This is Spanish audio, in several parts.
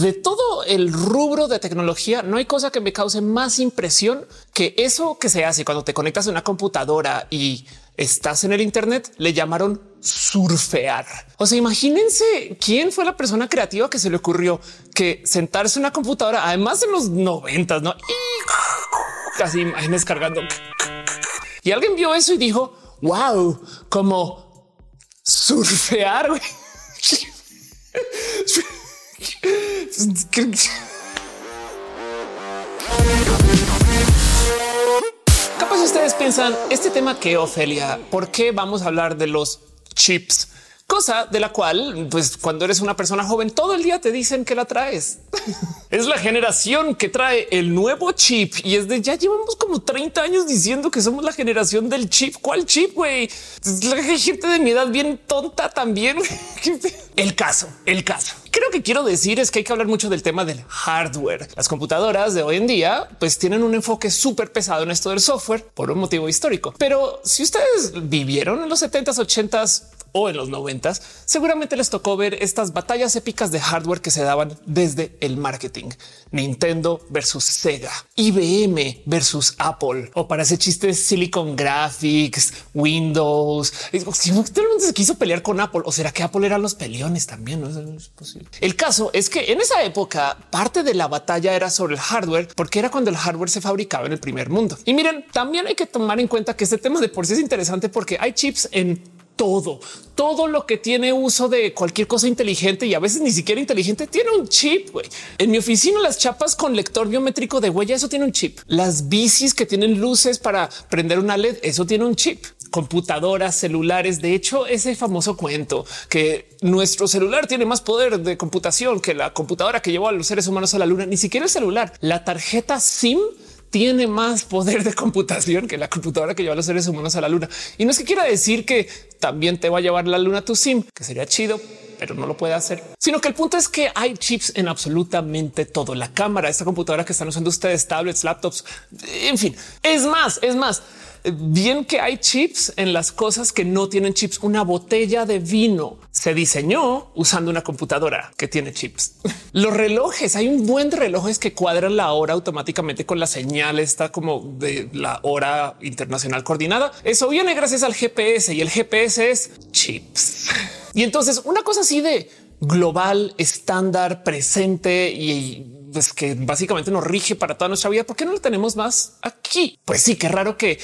de todo el rubro de tecnología, no hay cosa que me cause más impresión que eso que se hace cuando te conectas a una computadora y estás en el Internet, le llamaron surfear. O sea, imagínense quién fue la persona creativa que se le ocurrió que sentarse en una computadora, además en los noventas, no? Y casi imágenes cargando. Y alguien vio eso y dijo, wow, como surfear. Capaz ustedes piensan este tema que Ofelia, ¿por qué vamos a hablar de los chips? Cosa de la cual, pues cuando eres una persona joven, todo el día te dicen que la traes. es la generación que trae el nuevo chip y es de ya llevamos como 30 años diciendo que somos la generación del chip. ¿Cuál chip, güey? La gente de mi edad bien tonta también. el caso, el caso. Creo que quiero decir es que hay que hablar mucho del tema del hardware. Las computadoras de hoy en día pues tienen un enfoque súper pesado en esto del software por un motivo histórico. Pero si ustedes vivieron en los 70s, 80s, o en los noventas, seguramente les tocó ver estas batallas épicas de hardware que se daban desde el marketing. Nintendo versus Sega, IBM versus Apple o para ese chiste Silicon Graphics, Windows. Mundo se quiso pelear con Apple o será que Apple eran los peleones también? No es posible. El caso es que en esa época parte de la batalla era sobre el hardware porque era cuando el hardware se fabricaba en el primer mundo. Y miren, también hay que tomar en cuenta que este tema de por sí es interesante porque hay chips en todo, todo lo que tiene uso de cualquier cosa inteligente y a veces ni siquiera inteligente tiene un chip. En mi oficina, las chapas con lector biométrico de huella, eso tiene un chip. Las bicis que tienen luces para prender una LED, eso tiene un chip. Computadoras, celulares. De hecho, ese famoso cuento que nuestro celular tiene más poder de computación que la computadora que llevó a los seres humanos a la luna, ni siquiera el celular, la tarjeta SIM tiene más poder de computación que la computadora que lleva a los seres humanos a la luna. Y no es que quiera decir que también te va a llevar la luna tu sim, que sería chido, pero no lo puede hacer, sino que el punto es que hay chips en absolutamente todo. La cámara, esta computadora que están usando ustedes, tablets, laptops, en fin, es más, es más bien que hay chips en las cosas que no tienen chips. Una botella de vino se diseñó usando una computadora que tiene chips. Los relojes, hay un buen de relojes que cuadran la hora automáticamente con la señal está como de la hora internacional coordinada. Eso viene gracias al GPS y el GPS es chips. Y entonces una cosa así de global, estándar, presente y pues que básicamente nos rige para toda nuestra vida. ¿Por qué no lo tenemos más aquí? Pues sí, qué raro que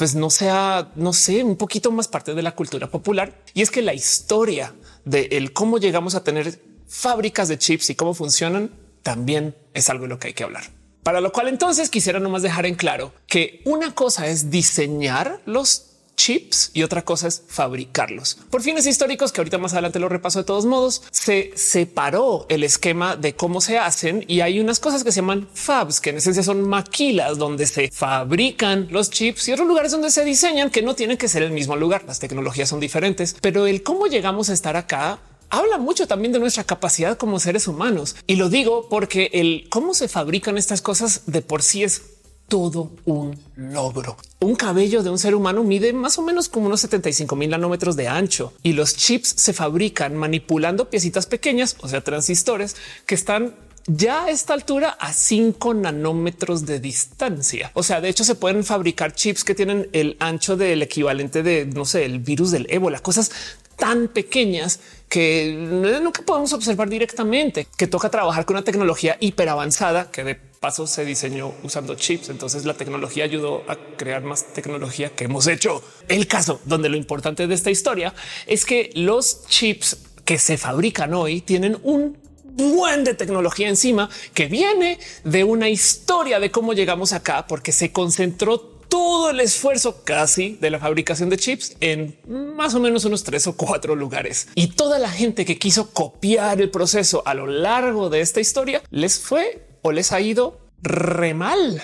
pues no sea, no sé, un poquito más parte de la cultura popular. Y es que la historia de el cómo llegamos a tener fábricas de chips y cómo funcionan también es algo de lo que hay que hablar. Para lo cual entonces quisiera nomás dejar en claro que una cosa es diseñar los chips y otra cosa es fabricarlos. Por fines históricos, que ahorita más adelante lo repaso de todos modos, se separó el esquema de cómo se hacen y hay unas cosas que se llaman fabs, que en esencia son maquilas donde se fabrican los chips y otros lugares donde se diseñan que no tienen que ser el mismo lugar. Las tecnologías son diferentes, pero el cómo llegamos a estar acá habla mucho también de nuestra capacidad como seres humanos. Y lo digo porque el cómo se fabrican estas cosas de por sí es todo un logro. Un cabello de un ser humano mide más o menos como unos 75 mil nanómetros de ancho y los chips se fabrican manipulando piecitas pequeñas, o sea, transistores que están ya a esta altura a 5 nanómetros de distancia. O sea, de hecho se pueden fabricar chips que tienen el ancho del equivalente de, no sé, el virus del ébola, cosas tan pequeñas que nunca podemos observar directamente, que toca trabajar con una tecnología hiper avanzada que de paso se diseñó usando chips. Entonces la tecnología ayudó a crear más tecnología que hemos hecho. El caso donde lo importante de esta historia es que los chips que se fabrican hoy tienen un buen de tecnología encima que viene de una historia de cómo llegamos acá, porque se concentró todo el esfuerzo casi de la fabricación de chips en más o menos unos tres o cuatro lugares. Y toda la gente que quiso copiar el proceso a lo largo de esta historia les fue o les ha ido re mal.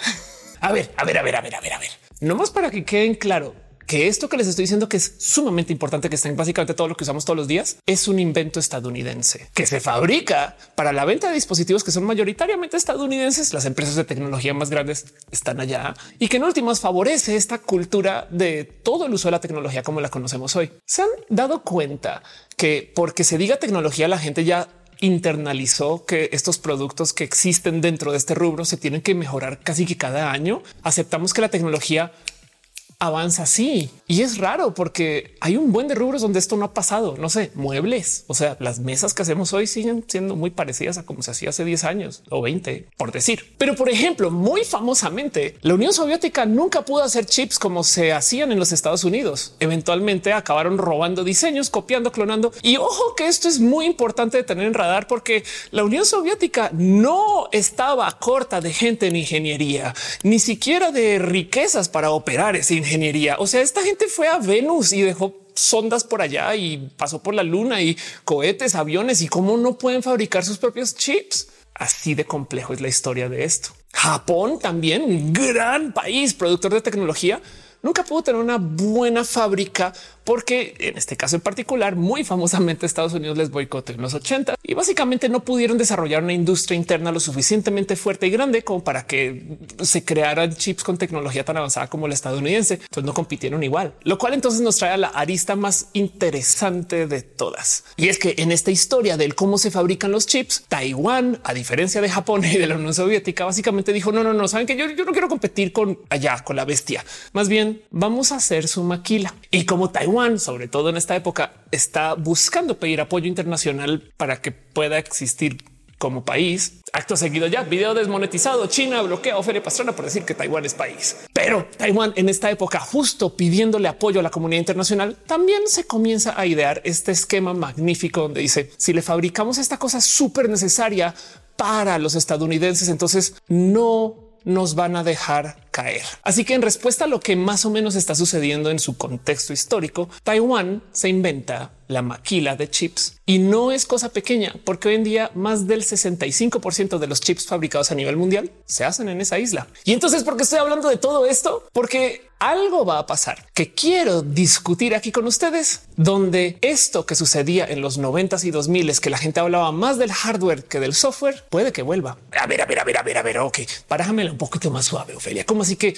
A ver, a ver, a ver, a ver, a ver, a ver. No más para que queden claro que esto que les estoy diciendo que es sumamente importante, que está en básicamente todo lo que usamos todos los días, es un invento estadounidense que se fabrica para la venta de dispositivos que son mayoritariamente estadounidenses. Las empresas de tecnología más grandes están allá y que en últimas favorece esta cultura de todo el uso de la tecnología como la conocemos hoy. Se han dado cuenta que porque se diga tecnología, la gente ya internalizó que estos productos que existen dentro de este rubro se tienen que mejorar casi que cada año. Aceptamos que la tecnología avanza así. Y es raro porque hay un buen de rubros donde esto no ha pasado. No sé, muebles. O sea, las mesas que hacemos hoy siguen siendo muy parecidas a como se hacía hace 10 años o 20, por decir. Pero por ejemplo, muy famosamente, la Unión Soviética nunca pudo hacer chips como se hacían en los Estados Unidos. Eventualmente acabaron robando diseños, copiando, clonando. Y ojo que esto es muy importante de tener en radar porque la Unión Soviética no estaba corta de gente en ingeniería, ni siquiera de riquezas para operar ese ingeniería. O sea, esta gente fue a Venus y dejó sondas por allá y pasó por la luna y cohetes, aviones y cómo no pueden fabricar sus propios chips. Así de complejo es la historia de esto. Japón también, un gran país productor de tecnología, nunca pudo tener una buena fábrica porque en este caso en particular, muy famosamente Estados Unidos les boicoteó en los 80 y básicamente no pudieron desarrollar una industria interna lo suficientemente fuerte y grande como para que se crearan chips con tecnología tan avanzada como la estadounidense. Entonces no compitieron igual, lo cual entonces nos trae a la arista más interesante de todas. Y es que en esta historia del cómo se fabrican los chips, Taiwán, a diferencia de Japón y de la Unión Soviética, básicamente dijo no, no, no, saben que yo, yo no quiero competir con allá, con la bestia. Más bien vamos a hacer su maquila. Y como Taiwán sobre todo en esta época, está buscando pedir apoyo internacional para que pueda existir como país. Acto seguido ya video desmonetizado. China bloquea a Feria Pastrana por decir que Taiwán es país. Pero Taiwán en esta época, justo pidiéndole apoyo a la comunidad internacional, también se comienza a idear este esquema magnífico donde dice si le fabricamos esta cosa súper necesaria para los estadounidenses, entonces no nos van a dejar caer. Así que en respuesta a lo que más o menos está sucediendo en su contexto histórico, Taiwán se inventa la maquila de chips y no es cosa pequeña porque hoy en día más del 65% de los chips fabricados a nivel mundial se hacen en esa isla. Y entonces, ¿por qué estoy hablando de todo esto? Porque algo va a pasar que quiero discutir aquí con ustedes, donde esto que sucedía en los 90 y 2000 es que la gente hablaba más del hardware que del software, puede que vuelva. A ver, a ver, a ver, a ver, a ver, ok, parájamela un poquito más suave, Ofelia. ¿Cómo así que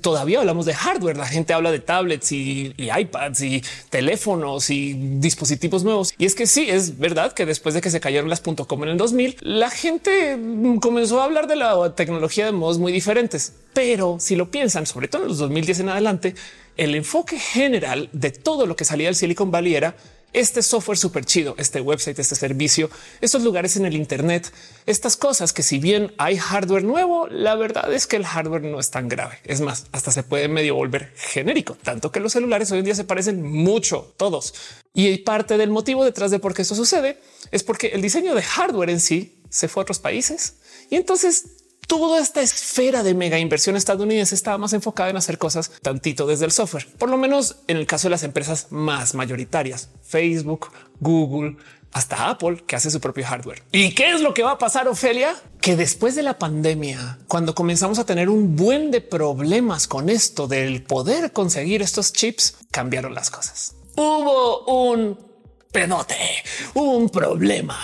todavía hablamos de hardware? La gente habla de tablets y iPads y teléfonos y dispositivos nuevos. Y es que sí, es verdad que después de que se cayeron las .com en el 2000, la gente comenzó a hablar de la tecnología de modos muy diferentes. Pero si lo piensan, sobre todo en los 2010 en adelante, el enfoque general de todo lo que salía del Silicon Valley era este software súper chido, este website, este servicio, estos lugares en el Internet, estas cosas que si bien hay hardware nuevo, la verdad es que el hardware no es tan grave. Es más, hasta se puede medio volver genérico, tanto que los celulares hoy en día se parecen mucho todos. Y parte del motivo detrás de por qué esto sucede es porque el diseño de hardware en sí se fue a otros países y entonces toda esta esfera de mega inversión estadounidense estaba más enfocada en hacer cosas tantito desde el software, por lo menos en el caso de las empresas más mayoritarias, Facebook, Google, hasta Apple, que hace su propio hardware. ¿Y qué es lo que va a pasar, Ofelia? Que después de la pandemia, cuando comenzamos a tener un buen de problemas con esto del poder conseguir estos chips, cambiaron las cosas. Hubo un pedote, hubo un problema,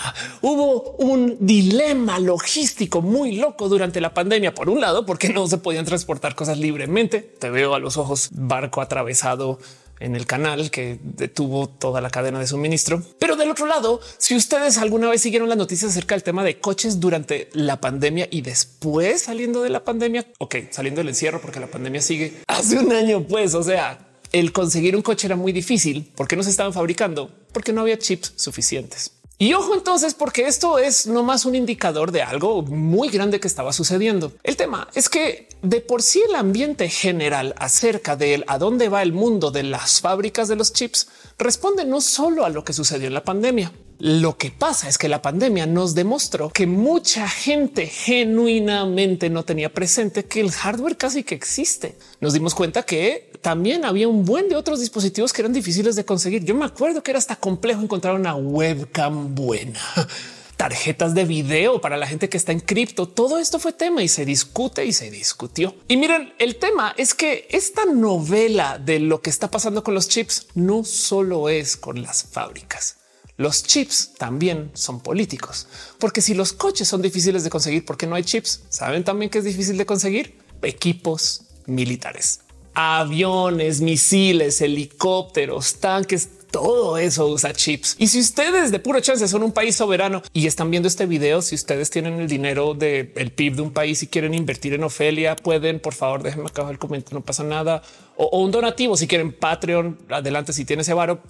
hubo un dilema logístico muy loco durante la pandemia. Por un lado, porque no se podían transportar cosas libremente. Te veo a los ojos barco atravesado en el canal que detuvo toda la cadena de suministro. Pero del otro lado, si ustedes alguna vez siguieron las noticias acerca del tema de coches durante la pandemia y después saliendo de la pandemia, ok, saliendo del encierro porque la pandemia sigue hace un año, pues, o sea, el conseguir un coche era muy difícil porque no se estaban fabricando, porque no había chips suficientes. Y ojo entonces, porque esto es no más un indicador de algo muy grande que estaba sucediendo. El tema es que de por sí el ambiente general acerca de a dónde va el mundo de las fábricas de los chips responde no solo a lo que sucedió en la pandemia, lo que pasa es que la pandemia nos demostró que mucha gente genuinamente no tenía presente que el hardware casi que existe. Nos dimos cuenta que también había un buen de otros dispositivos que eran difíciles de conseguir. Yo me acuerdo que era hasta complejo encontrar una webcam buena tarjetas de video para la gente que está en cripto. Todo esto fue tema y se discute y se discutió. Y miren, el tema es que esta novela de lo que está pasando con los chips no solo es con las fábricas. Los chips también son políticos, porque si los coches son difíciles de conseguir porque no hay chips, saben también que es difícil de conseguir equipos militares, aviones, misiles, helicópteros, tanques, todo eso usa chips. Y si ustedes de puro chance son un país soberano y están viendo este video, si ustedes tienen el dinero del el PIB de un país y quieren invertir en Ofelia, pueden, por favor, déjenme acá el comentario, no pasa nada. O, un donativo, si quieren Patreon, adelante, si tiene ese varo,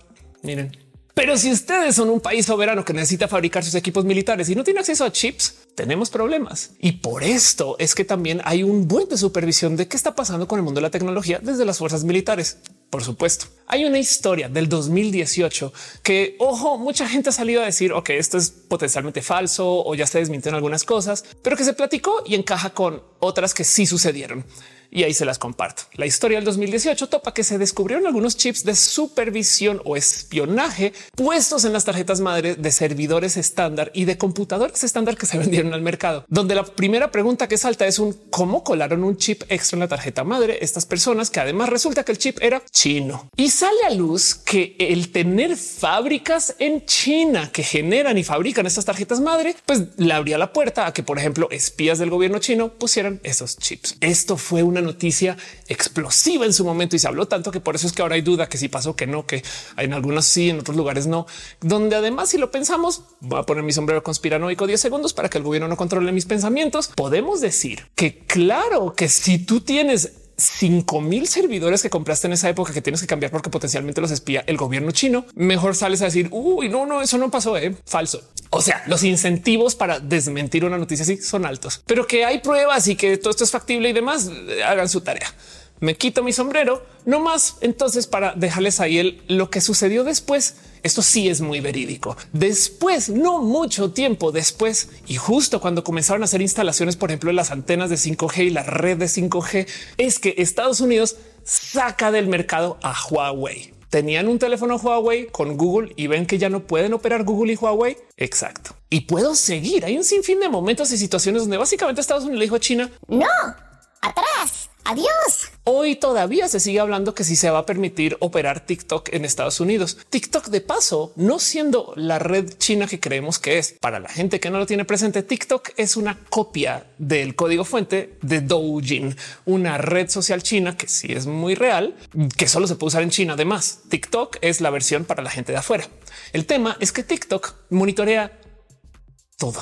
miren, pero si ustedes son un país soberano que necesita fabricar sus equipos militares y no tiene acceso a chips, tenemos problemas. Y por esto es que también hay un buen de supervisión de qué está pasando con el mundo de la tecnología desde las fuerzas militares. Por supuesto, hay una historia del 2018 que, ojo, mucha gente ha salido a decir, ok, esto es potencialmente falso o ya se desmintieron algunas cosas, pero que se platicó y encaja con otras que sí sucedieron y ahí se las comparto. La historia del 2018 topa que se descubrieron algunos chips de supervisión o espionaje puestos en las tarjetas madre de servidores estándar y de computadores estándar que se vendieron al mercado, donde la primera pregunta que salta es un cómo colaron un chip extra en la tarjeta madre estas personas que además resulta que el chip era chino y sale a luz que el tener fábricas en China que generan y fabrican estas tarjetas madre, pues le abría la puerta a que, por ejemplo, espías del gobierno chino pusieran esos chips. Esto fue una noticia explosiva en su momento y se habló tanto que por eso es que ahora hay duda que si pasó, que no, que en algunos sí, en otros lugares no, donde además si lo pensamos, voy a poner mi sombrero conspiranoico 10 segundos para que el gobierno no controle mis pensamientos. Podemos decir que claro que si tú tienes 5 mil servidores que compraste en esa época que tienes que cambiar porque potencialmente los espía el gobierno chino, mejor sales a decir uy, no, no, eso no pasó. ¿eh? Falso. O sea, los incentivos para desmentir una noticia así son altos, pero que hay pruebas y que todo esto es factible y demás, eh, hagan su tarea. Me quito mi sombrero, no más entonces para dejarles ahí el lo que sucedió después. Esto sí es muy verídico. Después, no mucho tiempo después, y justo cuando comenzaron a hacer instalaciones, por ejemplo, las antenas de 5G y la red de 5G, es que Estados Unidos saca del mercado a Huawei tenían un teléfono Huawei con Google y ven que ya no pueden operar Google y Huawei. Exacto. Y puedo seguir. Hay un sinfín de momentos y situaciones donde básicamente Estados Unidos le dijo a China, no, atrás. Adiós. Hoy todavía se sigue hablando que si se va a permitir operar TikTok en Estados Unidos. TikTok de paso, no siendo la red china que creemos que es. Para la gente que no lo tiene presente, TikTok es una copia del código fuente de Douyin, una red social china que sí es muy real, que solo se puede usar en China. Además, TikTok es la versión para la gente de afuera. El tema es que TikTok monitorea todo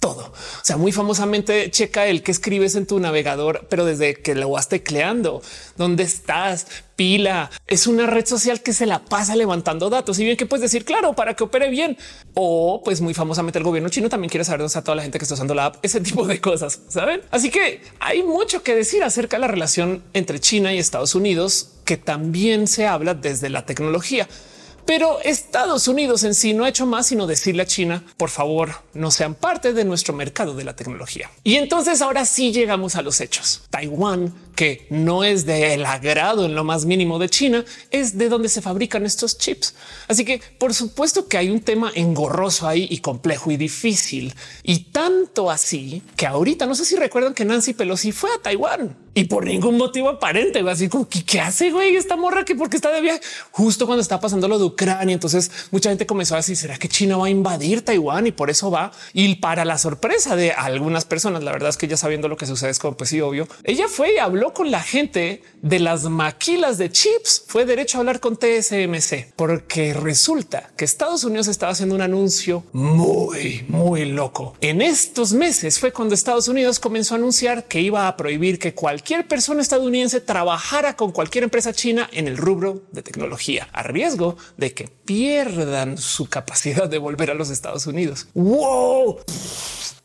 todo. O sea, muy famosamente checa el que escribes en tu navegador, pero desde que lo vas tecleando, dónde estás, pila. Es una red social que se la pasa levantando datos. Y bien que puedes decir, claro, para que opere bien. O pues muy famosamente el gobierno chino también quiere saber dónde está toda la gente que está usando la app, ese tipo de cosas, saben? Así que hay mucho que decir acerca de la relación entre China y Estados Unidos, que también se habla desde la tecnología. Pero Estados Unidos en sí no ha hecho más sino decirle a China, por favor, no sean parte de nuestro mercado de la tecnología. Y entonces ahora sí llegamos a los hechos. Taiwán que no es del agrado en lo más mínimo de China, es de donde se fabrican estos chips. Así que por supuesto que hay un tema engorroso ahí y complejo y difícil. Y tanto así que ahorita no sé si recuerdan que Nancy Pelosi fue a Taiwán y por ningún motivo aparente, así como que qué hace güey esta morra que porque está de viaje justo cuando está pasando lo de Ucrania. Entonces mucha gente comenzó a decir será que China va a invadir Taiwán y por eso va. Y para la sorpresa de algunas personas, la verdad es que ya sabiendo lo que sucede es como pues sí, obvio. Ella fue y habló con la gente de las maquilas de chips. Fue derecho a hablar con TSMC porque resulta que Estados Unidos estaba haciendo un anuncio muy, muy loco. En estos meses fue cuando Estados Unidos comenzó a anunciar que iba a prohibir que cualquier persona estadounidense trabajara con cualquier empresa china en el rubro de tecnología a riesgo de que pierdan su capacidad de volver a los Estados Unidos. Wow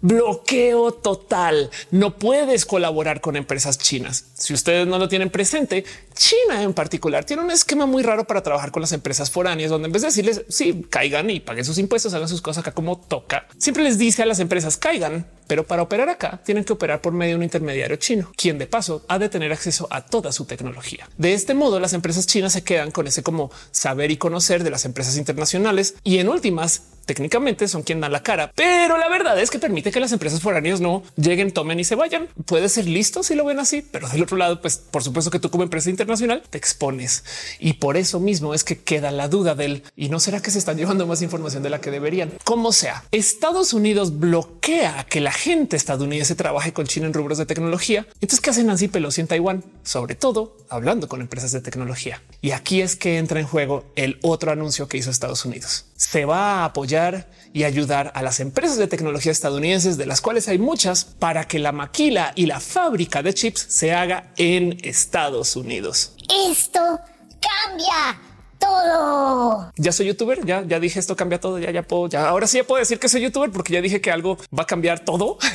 bloqueo total. No puedes colaborar con empresas chinas. Si ustedes no lo tienen presente, China en particular tiene un esquema muy raro para trabajar con las empresas foráneas, donde en vez de decirles sí, caigan y paguen sus impuestos, hagan sus cosas acá como toca, siempre les dice a las empresas caigan, pero para operar acá tienen que operar por medio de un intermediario chino, quien de paso ha de tener acceso a toda su tecnología. De este modo, las empresas chinas se quedan con ese como saber y conocer de las empresas internacionales y en últimas técnicamente son quien dan la cara, pero la verdad es que permite que las empresas foráneas no lleguen, tomen y se vayan. Puede ser listo si lo ven así, pero del otro lado, pues por supuesto que tú como empresa internacional te expones y por eso mismo es que queda la duda del y no será que se están llevando más información de la que deberían. Como sea, Estados Unidos bloquea que la gente estadounidense trabaje con China en rubros de tecnología. Entonces, ¿qué hace Nancy Pelosi en Taiwán? Sobre todo hablando con empresas de tecnología. Y aquí es que entra en juego el otro anuncio que hizo Estados Unidos. Se va a apoyar y ayudar a las empresas de tecnología estadounidenses, de las cuales hay muchas, para que la maquila y la fábrica de chips se haga en Estados Unidos. Esto cambia todo. Ya soy youtuber, ya, ya dije esto cambia todo, ya, ya puedo, ya ahora sí ya puedo decir que soy youtuber porque ya dije que algo va a cambiar todo.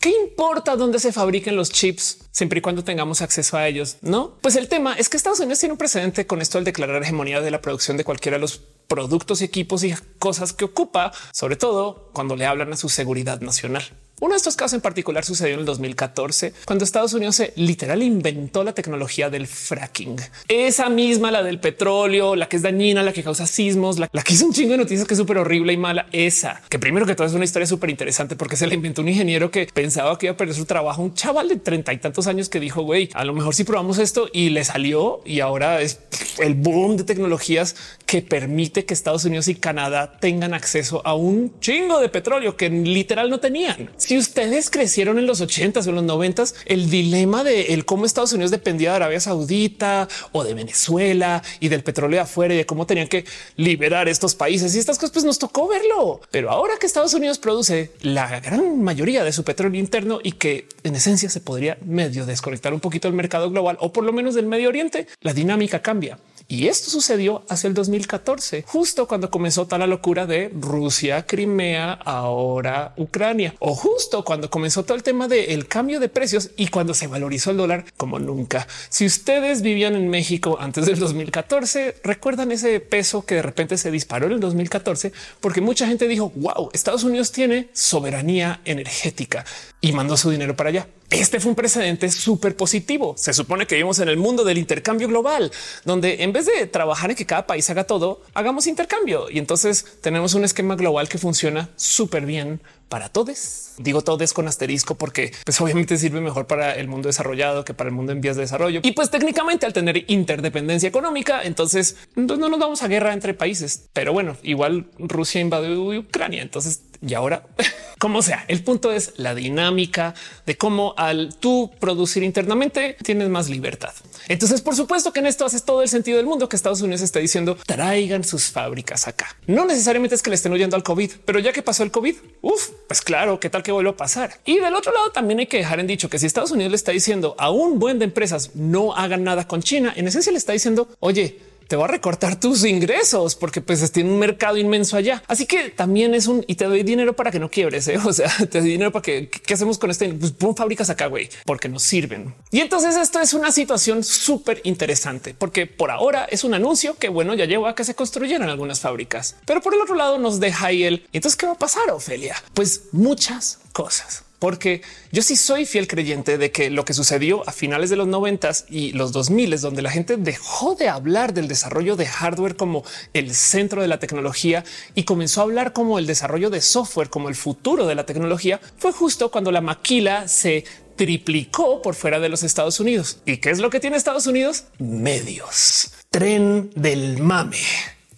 ¿Qué importa dónde se fabriquen los chips siempre y cuando tengamos acceso a ellos? No, pues el tema es que Estados Unidos tiene un precedente con esto al declarar hegemonía de la producción de cualquiera de los productos y equipos y cosas que ocupa, sobre todo cuando le hablan a su seguridad nacional. Uno de estos casos en particular sucedió en el 2014, cuando Estados Unidos se literal inventó la tecnología del fracking. Esa misma, la del petróleo, la que es dañina, la que causa sismos, la, que hizo un chingo de noticias que es súper horrible y mala. Esa, que primero que todo es una historia súper interesante porque se la inventó un ingeniero que pensaba que iba a perder su trabajo. Un chaval de treinta y tantos años que dijo, güey, a lo mejor si probamos esto y le salió y ahora es el boom de tecnologías que permite que Estados Unidos y Canadá tengan acceso a un chingo de petróleo que literal no tenían. Ustedes crecieron en los 80 o en los 90 el dilema de el cómo Estados Unidos dependía de Arabia Saudita o de Venezuela y del petróleo de afuera y de cómo tenían que liberar estos países y estas cosas, pues nos tocó verlo. Pero ahora que Estados Unidos produce la gran mayoría de su petróleo interno y que en esencia se podría medio desconectar un poquito del mercado global o por lo menos del Medio Oriente, la dinámica cambia. Y esto sucedió hacia el 2014, justo cuando comenzó toda la locura de Rusia, Crimea, ahora Ucrania, o justo cuando comenzó todo el tema del cambio de precios y cuando se valorizó el dólar como nunca. Si ustedes vivían en México antes del 2014, recuerdan ese peso que de repente se disparó en el 2014 porque mucha gente dijo, wow, Estados Unidos tiene soberanía energética y mandó su dinero para allá. Este fue un precedente súper positivo. Se supone que vivimos en el mundo del intercambio global, donde en vez de trabajar en que cada país haga todo, hagamos intercambio. Y entonces tenemos un esquema global que funciona súper bien para todos. Digo todos con asterisco porque pues obviamente sirve mejor para el mundo desarrollado que para el mundo en vías de desarrollo. Y pues técnicamente al tener interdependencia económica, entonces no nos vamos a guerra entre países. Pero bueno, igual Rusia invadió Ucrania. Entonces y ahora, como sea, el punto es la dinámica de cómo al tú producir internamente tienes más libertad. Entonces, por supuesto que en esto haces todo el sentido del mundo que Estados Unidos está diciendo traigan sus fábricas acá. No necesariamente es que le estén huyendo al COVID, pero ya que pasó el COVID, uff, pues claro, qué tal que vuelva a pasar. Y del otro lado también hay que dejar en dicho que si Estados Unidos le está diciendo a un buen de empresas no hagan nada con China, en esencia le está diciendo, oye, te va a recortar tus ingresos porque pues tiene un mercado inmenso allá. Así que también es un y te doy dinero para que no quiebres. ¿eh? O sea, te doy dinero para que qué hacemos con este. Pues pon fábricas acá, güey, porque nos sirven. Y entonces esto es una situación súper interesante porque por ahora es un anuncio que bueno, ya llevó a que se construyeran algunas fábricas, pero por el otro lado nos deja ahí el entonces qué va a pasar, Ofelia? Pues muchas cosas porque yo sí soy fiel creyente de que lo que sucedió a finales de los noventas y los 2000 donde la gente dejó de hablar del desarrollo de hardware como el centro de la tecnología y comenzó a hablar como el desarrollo de software como el futuro de la tecnología, fue justo cuando la maquila se triplicó por fuera de los Estados Unidos. ¿Y qué es lo que tiene Estados Unidos? Medios, tren del mame,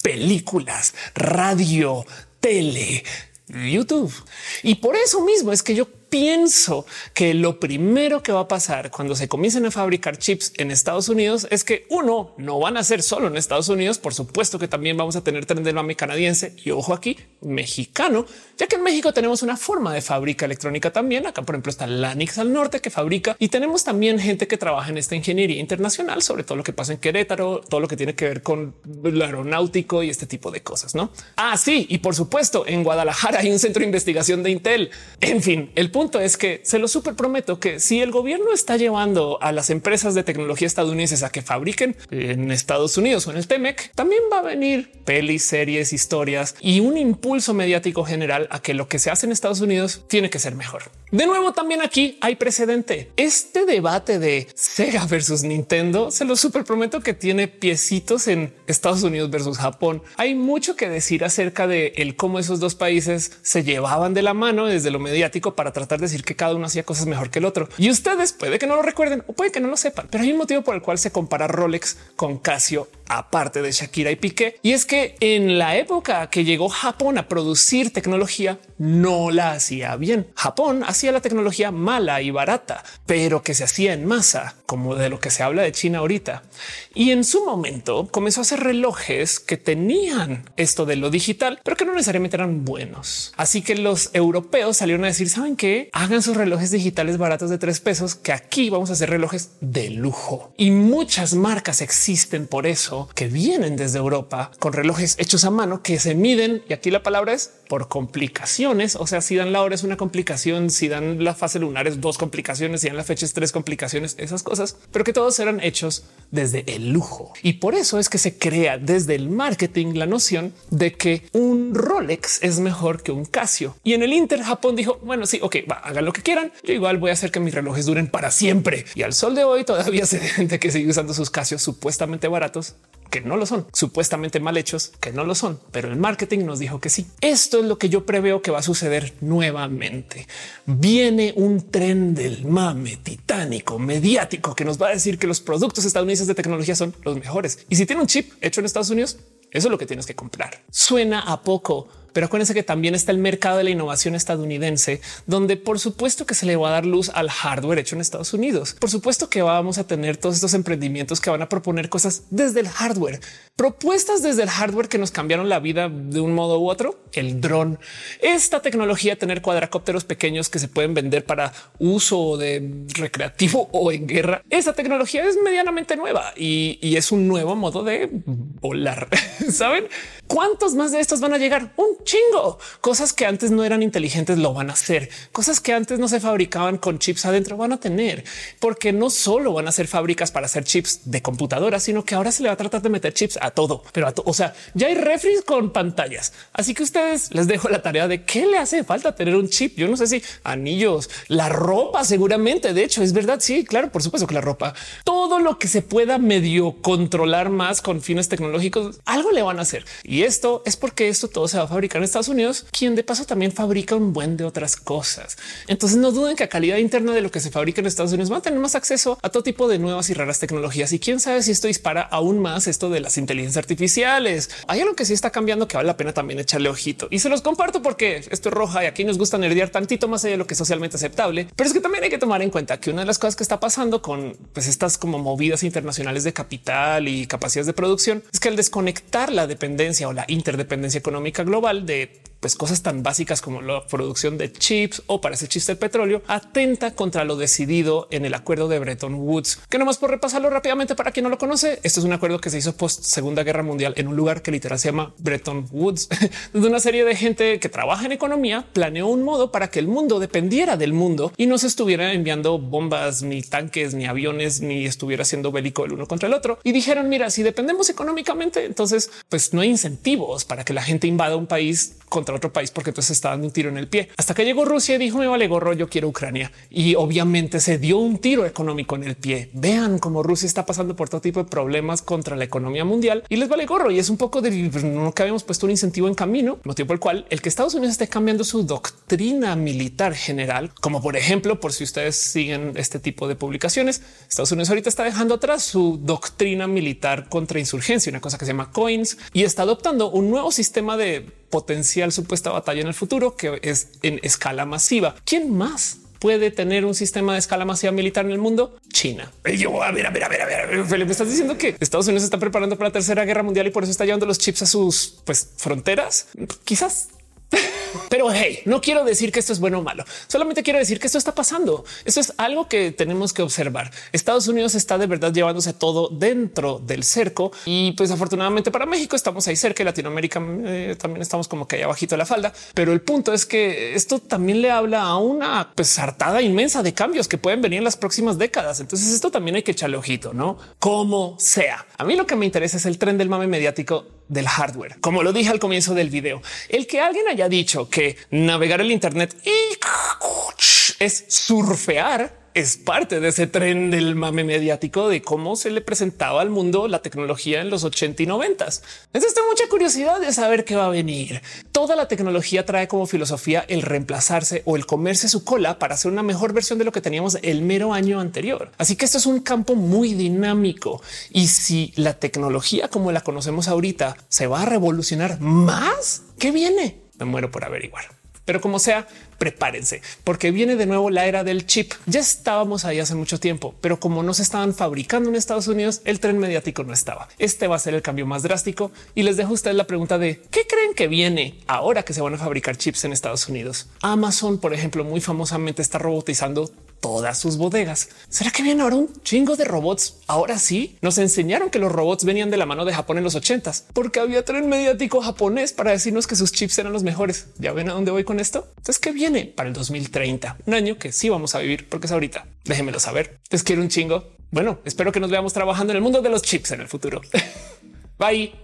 películas, radio, tele, YouTube. Y por eso mismo es que yo pienso que lo primero que va a pasar cuando se comiencen a fabricar chips en Estados Unidos es que uno no van a ser solo en Estados Unidos. Por supuesto que también vamos a tener tren del mame canadiense y ojo aquí mexicano, ya que en México tenemos una forma de fábrica electrónica también. Acá, por ejemplo, está Lanix al norte que fabrica y tenemos también gente que trabaja en esta ingeniería internacional, sobre todo lo que pasa en Querétaro, todo lo que tiene que ver con lo aeronáutico y este tipo de cosas. No? Ah, sí. Y por supuesto, en Guadalajara hay un centro de investigación de Intel. En fin, el punto es que se lo súper prometo que si el gobierno está llevando a las empresas de tecnología estadounidenses a que fabriquen en Estados Unidos o en el Temec, también va a venir pelis, series, historias y un impulso mediático general a que lo que se hace en Estados Unidos tiene que ser mejor. De nuevo, también aquí hay precedente. Este debate de Sega versus Nintendo se lo súper prometo que tiene piecitos en Estados Unidos versus Japón. Hay mucho que decir acerca de el cómo esos dos países se llevaban de la mano desde lo mediático para tratar de decir que cada uno hacía cosas mejor que el otro. Y ustedes puede que no lo recuerden o puede que no lo sepan, pero hay un motivo por el cual se compara Rolex con Casio aparte de Shakira y Piqué. Y es que en la época que llegó Japón a producir tecnología, no la hacía bien. Japón hacía la tecnología mala y barata, pero que se hacía en masa, como de lo que se habla de China ahorita. Y en su momento comenzó a hacer relojes que tenían esto de lo digital, pero que no necesariamente eran buenos. Así que los europeos salieron a decir, ¿saben qué? Hagan sus relojes digitales baratos de tres pesos, que aquí vamos a hacer relojes de lujo. Y muchas marcas existen por eso, que vienen desde Europa con relojes hechos a mano que se miden, y aquí la palabra es por complicaciones. O sea, si dan la hora es una complicación, si dan la fase lunar es dos complicaciones, si dan la fecha es tres complicaciones, esas cosas, pero que todos eran hechos desde el lujo. Y por eso es que se crea desde el marketing la noción de que un Rolex es mejor que un Casio. Y en el Inter Japón dijo, bueno, sí, ok, hagan lo que quieran. Yo igual voy a hacer que mis relojes duren para siempre. Y al sol de hoy todavía se gente que sigue usando sus Casios supuestamente baratos que no lo son, supuestamente mal hechos, que no lo son, pero el marketing nos dijo que sí. Esto es lo que yo preveo que va a suceder nuevamente. Viene un tren del mame titánico, mediático, que nos va a decir que los productos estadounidenses de tecnología son los mejores. Y si tiene un chip hecho en Estados Unidos, eso es lo que tienes que comprar. Suena a poco pero acuérdense que también está el mercado de la innovación estadounidense, donde por supuesto que se le va a dar luz al hardware hecho en Estados Unidos. Por supuesto que vamos a tener todos estos emprendimientos que van a proponer cosas desde el hardware, propuestas desde el hardware que nos cambiaron la vida de un modo u otro. El dron, esta tecnología, tener cuadracópteros pequeños que se pueden vender para uso de recreativo o en guerra. Esa tecnología es medianamente nueva y, y es un nuevo modo de volar. Saben cuántos más de estos van a llegar? Un chingo. Cosas que antes no eran inteligentes lo van a hacer. Cosas que antes no se fabricaban con chips adentro van a tener, porque no solo van a ser fábricas para hacer chips de computadoras, sino que ahora se le va a tratar de meter chips a todo. Pero a todo, o sea, ya hay refris con pantallas. Así que ustedes les dejo la tarea de qué le hace falta tener un chip. Yo no sé si anillos, la ropa, seguramente. De hecho, es verdad. Sí, claro, por supuesto que la ropa, todo lo que se pueda medio controlar más con fines tecnológicos, algo le van a hacer. Y esto es porque esto todo se va a fabricar en Estados Unidos, quien de paso también fabrica un buen de otras cosas. Entonces no duden que a calidad interna de lo que se fabrica en Estados Unidos van a tener más acceso a todo tipo de nuevas y raras tecnologías. Y quién sabe si esto dispara aún más esto de las inteligencias artificiales. Hay algo que sí está cambiando que vale la pena también echarle ojito y se los comparto porque esto es roja y aquí nos gusta nerdear tantito más allá de lo que es socialmente aceptable. Pero es que también hay que tomar en cuenta que una de las cosas que está pasando con pues, estas como movidas internacionales de capital y capacidades de producción es que al desconectar la dependencia o la interdependencia económica global de pues cosas tan básicas como la producción de chips o para ese chiste el petróleo atenta contra lo decidido en el acuerdo de Bretton Woods, que nomás por repasarlo rápidamente para quien no lo conoce, esto es un acuerdo que se hizo post Segunda Guerra Mundial en un lugar que literal se llama Bretton Woods, donde una serie de gente que trabaja en economía planeó un modo para que el mundo dependiera del mundo y no se estuviera enviando bombas, ni tanques, ni aviones, ni estuviera siendo bélico el uno contra el otro. Y dijeron, mira, si dependemos económicamente, entonces pues no hay incentivos para que la gente invada un país contra otro país porque entonces está dando un tiro en el pie. Hasta que llegó Rusia y dijo me vale gorro, yo quiero Ucrania. Y obviamente se dio un tiro económico en el pie. Vean cómo Rusia está pasando por todo tipo de problemas contra la economía mundial y les vale gorro. Y es un poco de pues, no que habíamos puesto un incentivo en camino, motivo por el cual el que Estados Unidos esté cambiando su doctrina militar general, como por ejemplo, por si ustedes siguen este tipo de publicaciones, Estados Unidos ahorita está dejando atrás su doctrina militar contra insurgencia, una cosa que se llama coins y está adoptando un nuevo sistema de potencial supuesta batalla en el futuro, que es en escala masiva. ¿Quién más puede tener un sistema de escala masiva militar en el mundo? China. Y yo, a ver, a ver, a ver, a ver, Felipe, estás diciendo que Estados Unidos está preparando para la tercera guerra mundial y por eso está llevando los chips a sus pues, fronteras. Quizás Pero hey, no quiero decir que esto es bueno o malo. Solamente quiero decir que esto está pasando. Esto es algo que tenemos que observar. Estados Unidos está de verdad llevándose todo dentro del cerco y pues afortunadamente para México estamos ahí cerca y Latinoamérica eh, también estamos como que ahí abajito de la falda. Pero el punto es que esto también le habla a una pues hartada inmensa de cambios que pueden venir en las próximas décadas. Entonces esto también hay que echarle ojito, no como sea. A mí lo que me interesa es el tren del mame mediático del hardware. Como lo dije al comienzo del video, el que alguien haya dicho que navegar el Internet es surfear es parte de ese tren del mame mediático de cómo se le presentaba al mundo la tecnología en los 80 y 90. Entonces tengo mucha curiosidad de saber qué va a venir. Toda la tecnología trae como filosofía el reemplazarse o el comerse su cola para hacer una mejor versión de lo que teníamos el mero año anterior. Así que esto es un campo muy dinámico y si la tecnología como la conocemos ahorita se va a revolucionar más, ¿qué viene? Me muero por averiguar. Pero como sea, prepárense, porque viene de nuevo la era del chip. Ya estábamos ahí hace mucho tiempo, pero como no se estaban fabricando en Estados Unidos, el tren mediático no estaba. Este va a ser el cambio más drástico y les dejo a ustedes la pregunta de qué creen que viene ahora que se van a fabricar chips en Estados Unidos. Amazon, por ejemplo, muy famosamente está robotizando todas sus bodegas. ¿Será que viene ahora un chingo de robots? Ahora sí, nos enseñaron que los robots venían de la mano de Japón en los ochentas, porque había tren mediático japonés para decirnos que sus chips eran los mejores. ¿Ya ven a dónde voy con esto? Entonces, ¿qué viene para el 2030? Un año que sí vamos a vivir porque es ahorita. Déjenmelo saber. Les quiero un chingo. Bueno, espero que nos veamos trabajando en el mundo de los chips en el futuro. Bye.